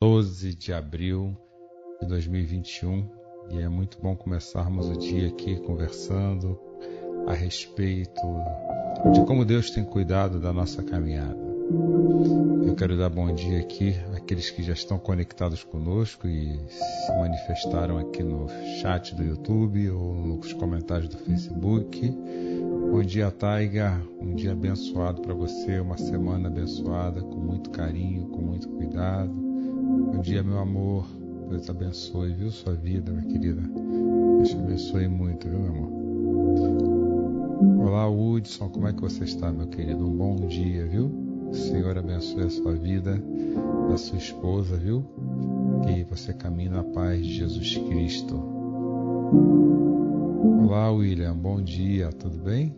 12 de abril de 2021 e é muito bom começarmos o dia aqui conversando a respeito de como Deus tem cuidado da nossa caminhada. Eu quero dar bom dia aqui àqueles que já estão conectados conosco e se manifestaram aqui no chat do YouTube ou nos comentários do Facebook. Bom dia, Taiga. Um dia abençoado para você, uma semana abençoada, com muito carinho, com muito cuidado Bom dia, meu amor. Deus abençoe, viu, sua vida, minha querida. Deus te abençoe muito, viu, meu amor? Olá, Hudson, como é que você está, meu querido? Um bom dia, viu? O Senhor abençoe a sua vida, da sua esposa, viu? Que você caminhe na paz de Jesus Cristo. Olá, William, bom dia, tudo bem?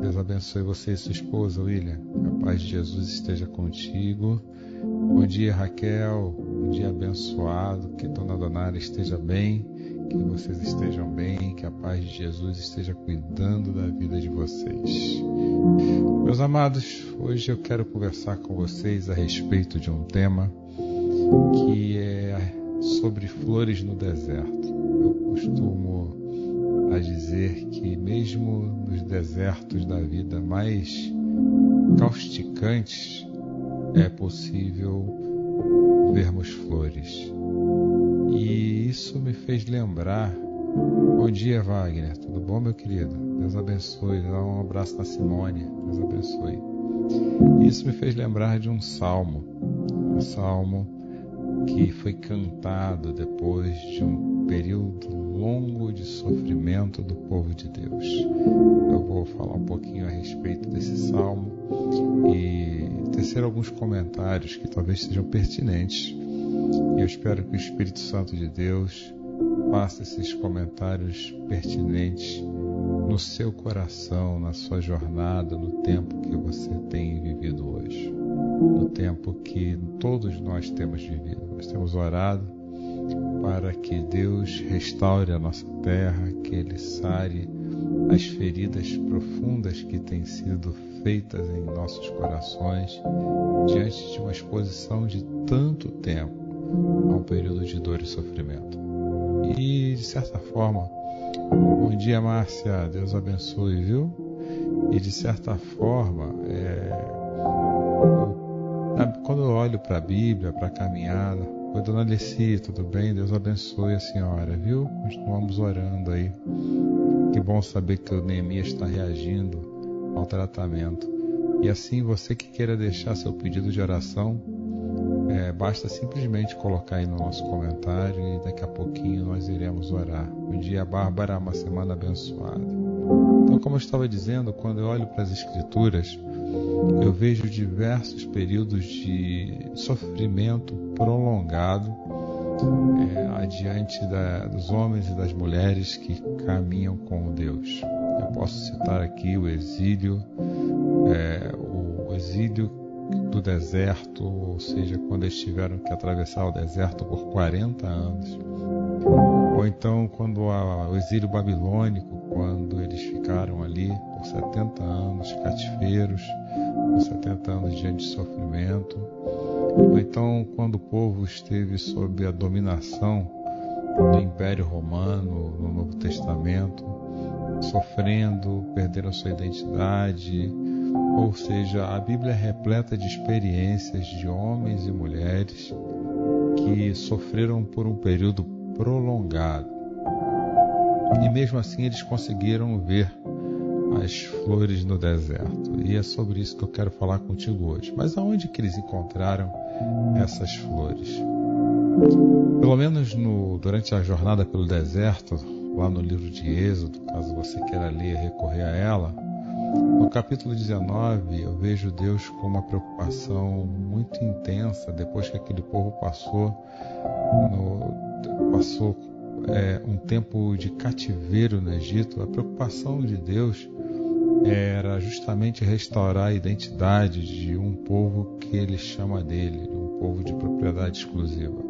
Deus abençoe você e sua esposa, William. Que a paz de Jesus esteja contigo. Bom dia, Raquel. Um dia abençoado. Que Dona Donara esteja bem. Que vocês estejam bem. Que a paz de Jesus esteja cuidando da vida de vocês. Meus amados, hoje eu quero conversar com vocês a respeito de um tema que é sobre flores no deserto. Eu costumo a dizer que mesmo nos desertos da vida mais causticantes, é possível vermos flores. E isso me fez lembrar. Bom dia, Wagner. Tudo bom, meu querido? Deus abençoe. Dá um abraço na Simone. Deus abençoe. Isso me fez lembrar de um salmo. Um salmo que foi cantado depois de um período longo de sofrimento do povo de Deus. Eu vou falar um pouquinho a respeito desse salmo e tecer alguns comentários que talvez sejam pertinentes. E eu espero que o Espírito Santo de Deus faça esses comentários pertinentes no seu coração, na sua jornada, no tempo que você tem vivido hoje, no tempo que todos nós temos vivido. Nós temos orado para que Deus restaure a nossa terra, que Ele sare as feridas profundas que têm sido feitas em nossos corações diante de uma exposição de tanto tempo a um período de dor e sofrimento. E, de certa forma, bom dia, Márcia, Deus abençoe, viu? E, de certa forma, é... quando eu olho para a Bíblia, para a caminhada, Oi, dona Alici, tudo bem? Deus abençoe a senhora, viu? Continuamos orando aí. Que bom saber que o Neemias está reagindo ao tratamento. E assim, você que queira deixar seu pedido de oração, é, basta simplesmente colocar aí no nosso comentário e daqui a pouquinho nós iremos orar. Bom dia, Bárbara, uma semana abençoada. Então, como eu estava dizendo, quando eu olho para as Escrituras, eu vejo diversos períodos de sofrimento prolongado é, adiante da, dos homens e das mulheres que caminham com Deus. Eu posso citar aqui o exílio, é, o exílio do deserto, ou seja, quando eles tiveram que atravessar o deserto por 40 anos. Ou então quando a, o exílio babilônico, quando eles ficaram ali por 70 anos cativeiros, 70 anos diante de sofrimento. Então quando o povo esteve sob a dominação do Império Romano no Novo Testamento, sofrendo, perderam sua identidade. Ou seja, a Bíblia é repleta de experiências de homens e mulheres que sofreram por um período prolongado. E mesmo assim eles conseguiram ver as flores no deserto. E é sobre isso que eu quero falar contigo hoje. Mas aonde que eles encontraram essas flores? Pelo menos no, durante a jornada pelo deserto, lá no livro de Êxodo, caso você queira ler, recorrer a ela. No capítulo 19, eu vejo Deus com uma preocupação muito intensa depois que aquele povo passou, no, passou é, um tempo de cativeiro no Egito. A preocupação de Deus era justamente restaurar a identidade de um povo que ele chama dele, de um povo de propriedade exclusiva.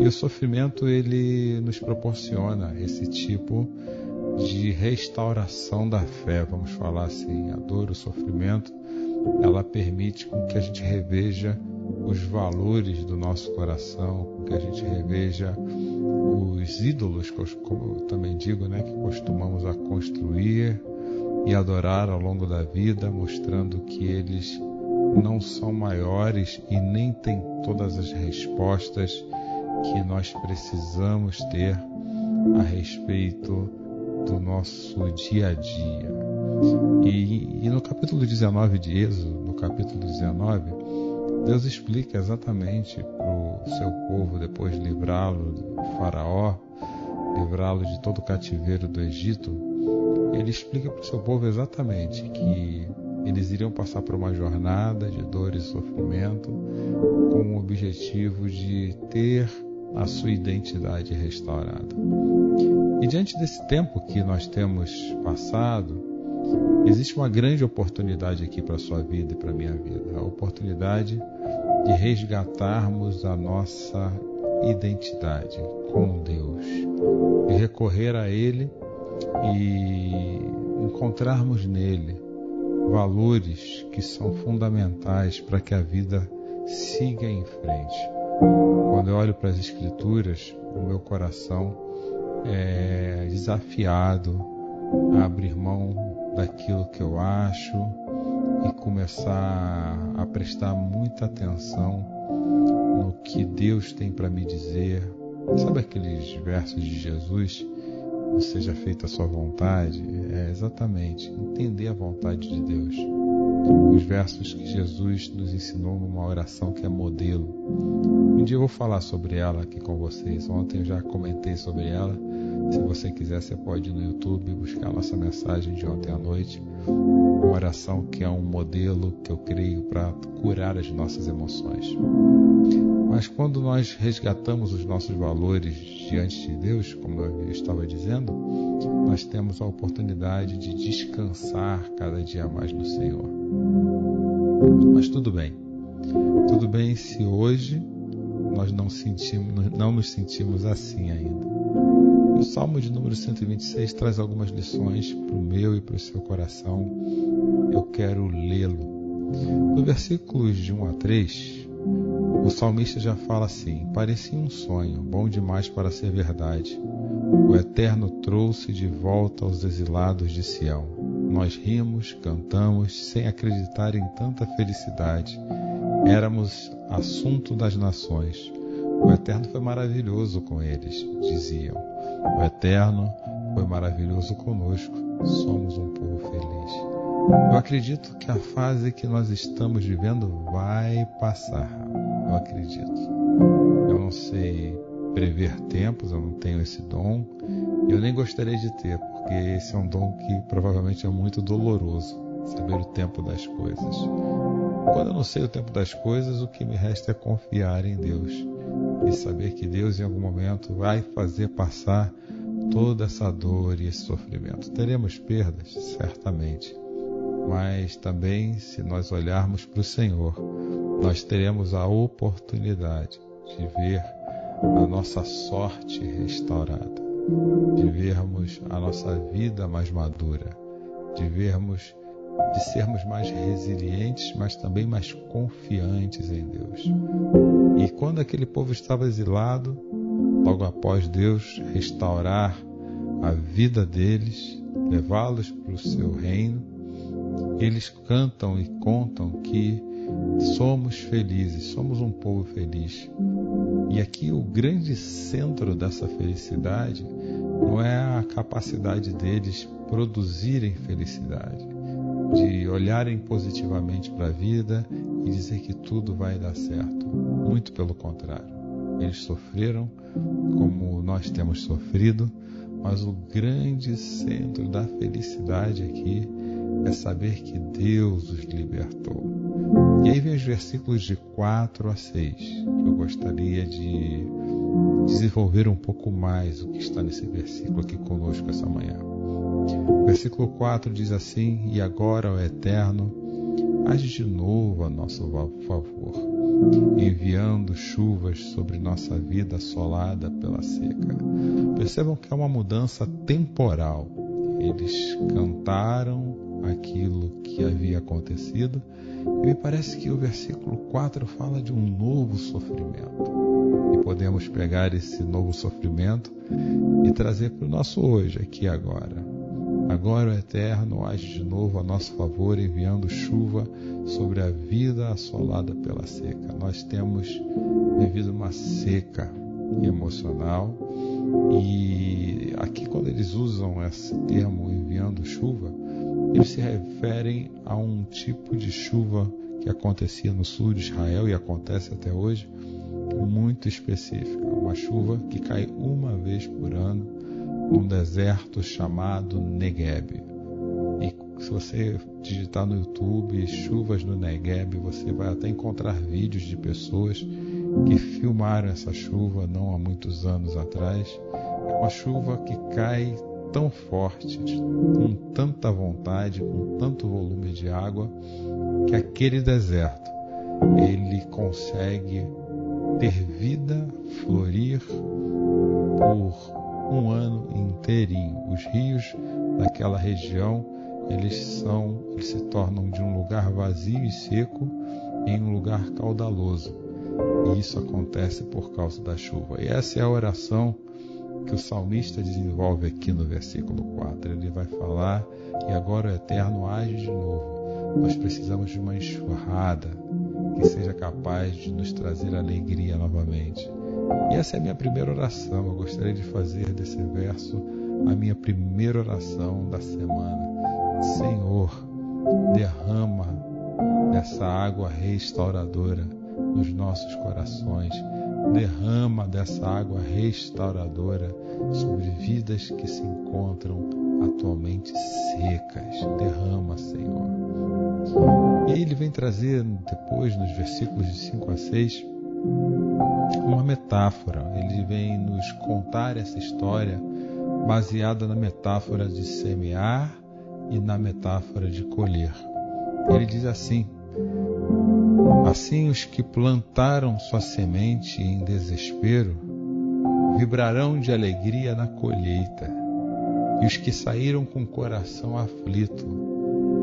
E o sofrimento ele nos proporciona esse tipo de restauração da fé, vamos falar assim, a dor, o sofrimento, ela permite que a gente reveja os valores do nosso coração, que a gente reveja os ídolos, como eu também digo, né, que costumamos a construir e adorar ao longo da vida, mostrando que eles não são maiores e nem têm todas as respostas que nós precisamos ter a respeito do nosso dia a dia. E, e, no capítulo 19 de Êxodo, no capítulo 19, Deus explica exatamente para o seu povo, depois de livrá-lo do faraó, livrá-lo de todo o cativeiro do Egito, ele explica para o seu povo exatamente que eles iriam passar por uma jornada de dor e sofrimento com o objetivo de ter a sua identidade restaurada. E diante desse tempo que nós temos passado, existe uma grande oportunidade aqui para a sua vida e para a minha vida a oportunidade de resgatarmos a nossa identidade com Deus, e recorrer a Ele e encontrarmos nele valores que são fundamentais para que a vida siga em frente. Quando eu olho para as Escrituras, o meu coração é desafiado a abrir mão daquilo que eu acho e começar a prestar muita atenção no que Deus tem para me dizer. Sabe aqueles versos de Jesus? Seja feita a sua vontade, é exatamente entender a vontade de Deus. Os versos que Jesus nos ensinou numa oração que é modelo. Um dia eu vou falar sobre ela aqui com vocês. Ontem eu já comentei sobre ela. Se você quiser, você pode ir no YouTube buscar a nossa mensagem de ontem à noite. Uma oração que é um modelo que eu creio para curar as nossas emoções. Mas quando nós resgatamos os nossos valores diante de Deus, como eu estava dizendo, nós temos a oportunidade de descansar cada dia mais no Senhor. Mas tudo bem. Tudo bem se hoje nós não, sentimos, não nos sentimos assim ainda. O Salmo de número 126 traz algumas lições para o meu e para o seu coração. Eu quero lê-lo. No versículos de 1 a 3, o salmista já fala assim: parecia um sonho, bom demais para ser verdade. O Eterno trouxe de volta aos exilados de Sião. Nós rimos, cantamos, sem acreditar em tanta felicidade. Éramos assunto das nações. O Eterno foi maravilhoso com eles, diziam. O Eterno foi maravilhoso conosco. Somos um povo feliz. Eu acredito que a fase que nós estamos vivendo vai passar eu acredito. Eu não sei prever tempos, eu não tenho esse dom. Eu nem gostaria de ter, porque esse é um dom que provavelmente é muito doloroso, saber o tempo das coisas. Quando eu não sei o tempo das coisas, o que me resta é confiar em Deus e saber que Deus em algum momento vai fazer passar toda essa dor e esse sofrimento. Teremos perdas, certamente, mas também se nós olharmos para o Senhor, nós teremos a oportunidade de ver a nossa sorte restaurada, de vermos a nossa vida mais madura, de vermos de sermos mais resilientes, mas também mais confiantes em Deus. E quando aquele povo estava exilado, logo após Deus restaurar a vida deles, levá-los para o seu reino, eles cantam e contam que somos felizes, somos um povo feliz. E aqui o grande centro dessa felicidade não é a capacidade deles produzirem felicidade, de olharem positivamente para a vida e dizer que tudo vai dar certo. Muito pelo contrário. Eles sofreram como nós temos sofrido, Mas o grande centro da felicidade aqui é saber que Deus os libertou. E aí vem os versículos de 4 a 6, que eu gostaria de desenvolver um pouco mais o que está nesse versículo aqui conosco essa manhã. O versículo 4 diz assim: E agora, ó Eterno, age de novo a nosso favor, enviando chuvas sobre nossa vida assolada pela seca. Percebam que é uma mudança temporal. Eles cantaram aquilo que havia acontecido, e me parece que o versículo 4 fala de um novo sofrimento. E podemos pegar esse novo sofrimento e trazer para o nosso hoje, aqui agora. Agora o Eterno age de novo a nosso favor, enviando chuva sobre a vida assolada pela seca. Nós temos vivido uma seca emocional e aqui quando eles usam esse termo enviando chuva, eles se referem a um tipo de chuva que acontecia no sul de Israel e acontece até hoje, muito específica, uma chuva que cai uma vez por ano num deserto chamado Negev. E se você digitar no YouTube chuvas no Negev, você vai até encontrar vídeos de pessoas que filmaram essa chuva não há muitos anos atrás. É uma chuva que cai tão forte, com tanta vontade, com tanto volume de água, que aquele deserto ele consegue ter vida, florir por um ano inteirinho. Os rios daquela região eles são, eles se tornam de um lugar vazio e seco em um lugar caudaloso. E isso acontece por causa da chuva. E essa é a oração que o salmista desenvolve aqui no versículo 4. Ele vai falar: E agora o Eterno age de novo. Nós precisamos de uma enxurrada que seja capaz de nos trazer alegria novamente. E essa é a minha primeira oração. Eu gostaria de fazer desse verso a minha primeira oração da semana. Senhor, derrama essa água restauradora nos nossos corações. Derrama dessa água restauradora sobre vidas que se encontram atualmente secas. Derrama, Senhor. E ele vem trazer depois, nos versículos de 5 a 6, uma metáfora. Ele vem nos contar essa história baseada na metáfora de semear e na metáfora de colher. Ele diz assim: Assim os que plantaram sua semente em desespero vibrarão de alegria na colheita, e os que saíram com o coração aflito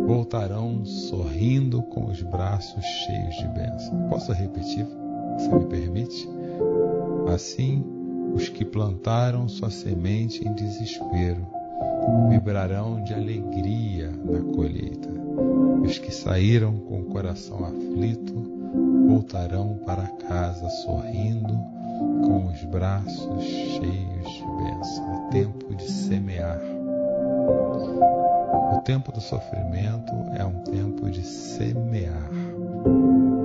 voltarão sorrindo com os braços cheios de bênção. Posso repetir? Se me permite? Assim, os que plantaram sua semente em desespero vibrarão de alegria na colheita. E os que saíram com o coração aflito voltarão para casa sorrindo, com os braços cheios de bênção. É tempo de semear. O tempo do sofrimento é um tempo de semear.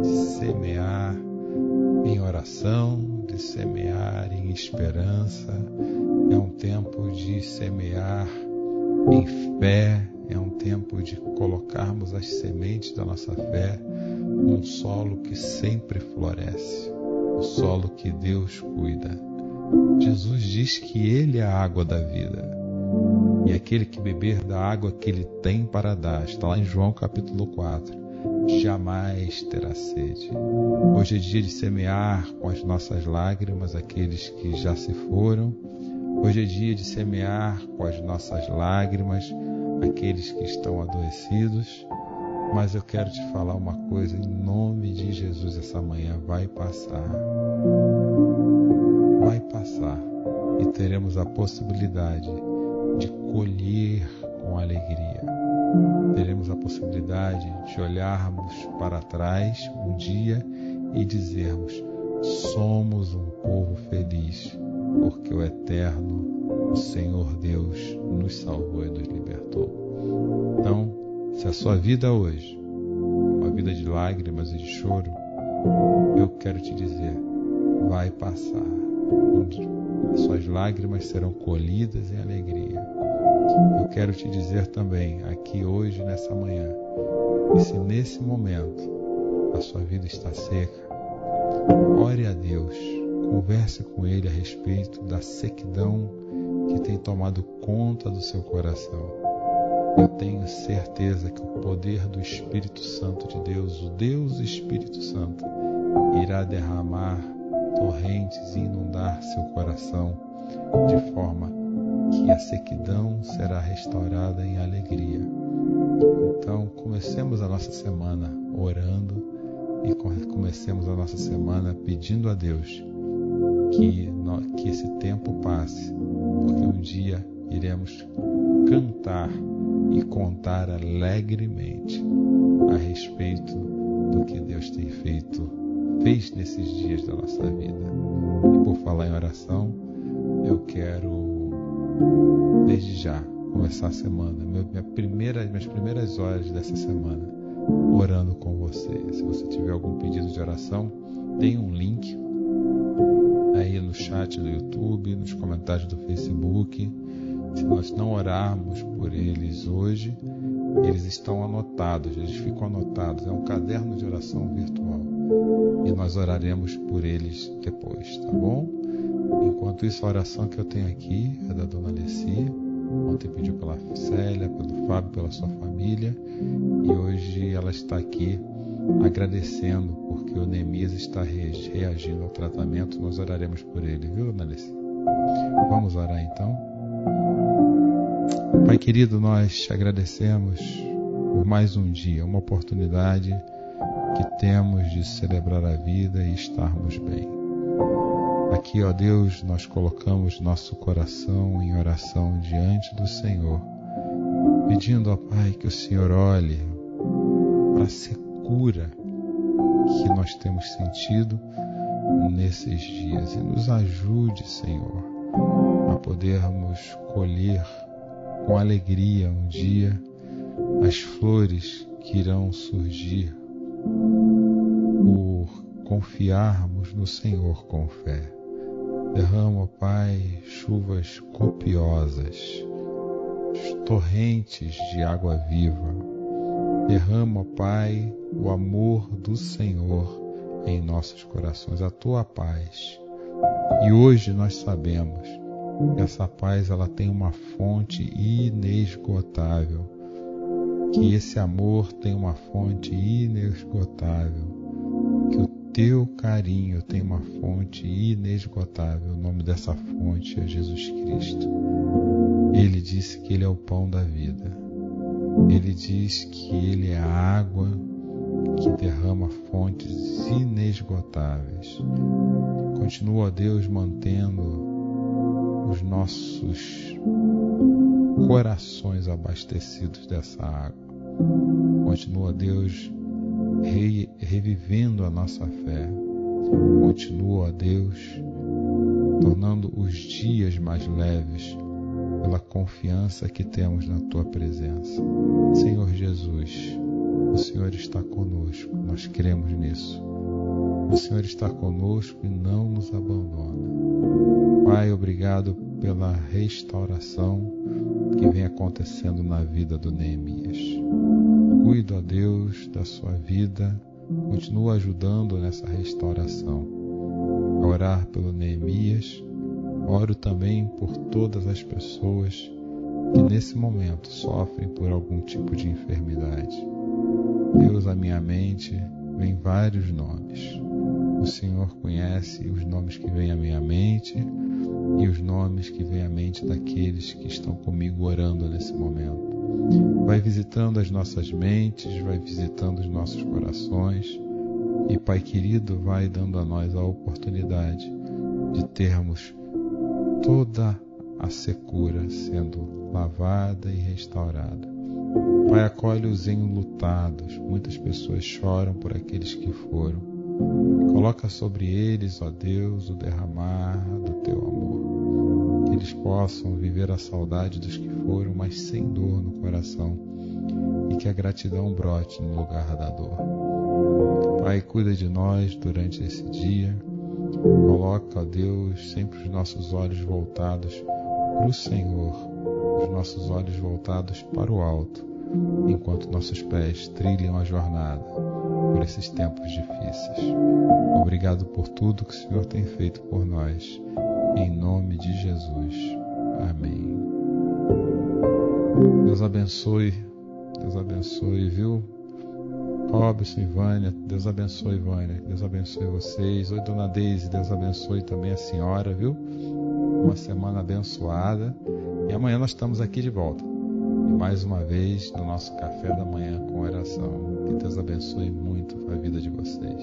De semear em oração, de semear em esperança, é um tempo de semear em fé, tempo de colocarmos as sementes da nossa fé num solo que sempre floresce, o solo que Deus cuida. Jesus diz que Ele é a água da vida. E aquele que beber da água que Ele tem para dar, está lá em João capítulo 4 jamais terá sede. Hoje é dia de semear com as nossas lágrimas aqueles que já se foram. Hoje é dia de semear com as nossas lágrimas aqueles que estão adoecidos. Mas eu quero te falar uma coisa em nome de Jesus essa manhã vai passar. Vai passar e teremos a possibilidade de colher com alegria teremos a possibilidade de olharmos para trás um dia e dizermos: somos um povo feliz, porque o Eterno, o Senhor Deus, nos salvou e nos libertou. Então, se a sua vida hoje é uma vida de lágrimas e de choro, eu quero te dizer: vai passar. As suas lágrimas serão colhidas em alegria. Eu quero te dizer também, aqui hoje, nessa manhã, que se nesse momento a sua vida está seca, ore a Deus, converse com Ele a respeito da sequidão que tem tomado conta do seu coração. Eu tenho certeza que o poder do Espírito Santo de Deus, o Deus Espírito Santo, irá derramar torrentes e inundar seu coração de forma que a sequidão será restaurada em alegria. Então, comecemos a nossa semana orando e comecemos a nossa semana pedindo a Deus que, que esse tempo passe, porque um dia iremos cantar e contar alegremente a respeito do que Deus tem feito, fez nesses dias da nossa vida. E por falar em oração, eu quero desde já, começar a semana, minha primeira, minhas primeiras horas dessa semana, orando com você. Se você tiver algum pedido de oração, tem um link chat do YouTube, nos comentários do Facebook. Se nós não orarmos por eles hoje, eles estão anotados, eles ficam anotados. É um caderno de oração virtual. E nós oraremos por eles depois, tá bom? Enquanto isso, a oração que eu tenho aqui é da dona Alessia. Ontem pediu pela Célia, pelo Fábio, pela sua família. E hoje ela está aqui agradecendo porque o Neemias está reagindo ao tratamento. Nós oraremos por ele, viu, Alessia? Vamos orar então. Pai querido, nós te agradecemos por mais um dia, uma oportunidade que temos de celebrar a vida e estarmos bem. Aqui, ó Deus, nós colocamos nosso coração em oração diante do Senhor, pedindo, ó Pai, que o Senhor olhe para a secura que nós temos sentido nesses dias e nos ajude, Senhor, a podermos colher com alegria um dia as flores que irão surgir por confiarmos no Senhor com fé. Derrama, Pai, chuvas copiosas, torrentes de água viva. Derrama, Pai, o amor do Senhor em nossos corações, a tua paz. E hoje nós sabemos que essa paz ela tem uma fonte inesgotável, que esse amor tem uma fonte inesgotável, que o teu carinho tem uma fonte inesgotável. O nome dessa fonte é Jesus Cristo. Ele disse que Ele é o pão da vida. Ele diz que Ele é a água que derrama fontes inesgotáveis. Continua, Deus, mantendo os nossos corações abastecidos dessa água. Continua, Deus, re, revivendo a nossa fé. Continua, ó Deus, tornando os dias mais leves pela confiança que temos na tua presença. Senhor Jesus, o Senhor está conosco, nós cremos nisso. O Senhor está conosco e não nos abandona. Pai, obrigado pela restauração que vem acontecendo na vida do Neemias. Cuido a Deus da sua vida, continua ajudando nessa restauração. A orar pelo Neemias, oro também por todas as pessoas que nesse momento sofrem por algum tipo de enfermidade. Deus, a minha mente, vem vários nomes. O Senhor conhece os nomes que vêm à minha mente e os nomes que vêm à mente daqueles que estão comigo orando nesse momento. Vai visitando as nossas mentes, vai visitando os nossos corações e, Pai querido, vai dando a nós a oportunidade de termos toda a secura sendo lavada e restaurada. Pai, acolhe os enlutados. Muitas pessoas choram por aqueles que foram. Coloca sobre eles, ó Deus, o derramar do teu amor. Que eles possam viver a saudade dos que foram, mas sem dor no coração. E que a gratidão brote no lugar da dor. Pai, cuida de nós durante esse dia. Coloca, ó Deus, sempre os nossos olhos voltados para o Senhor, os nossos olhos voltados para o alto, enquanto nossos pés trilham a jornada por esses tempos difíceis. Obrigado por tudo que o Senhor tem feito por nós. Em nome de Jesus. Amém. Deus abençoe. Deus abençoe, viu? Robson e Vânia, Deus abençoe, Vânia. Deus abençoe vocês. Oi, dona Deise, Deus abençoe também a senhora, viu? Uma semana abençoada. E amanhã nós estamos aqui de volta. E mais uma vez no nosso café da manhã com oração. Que Deus abençoe muito a vida de vocês.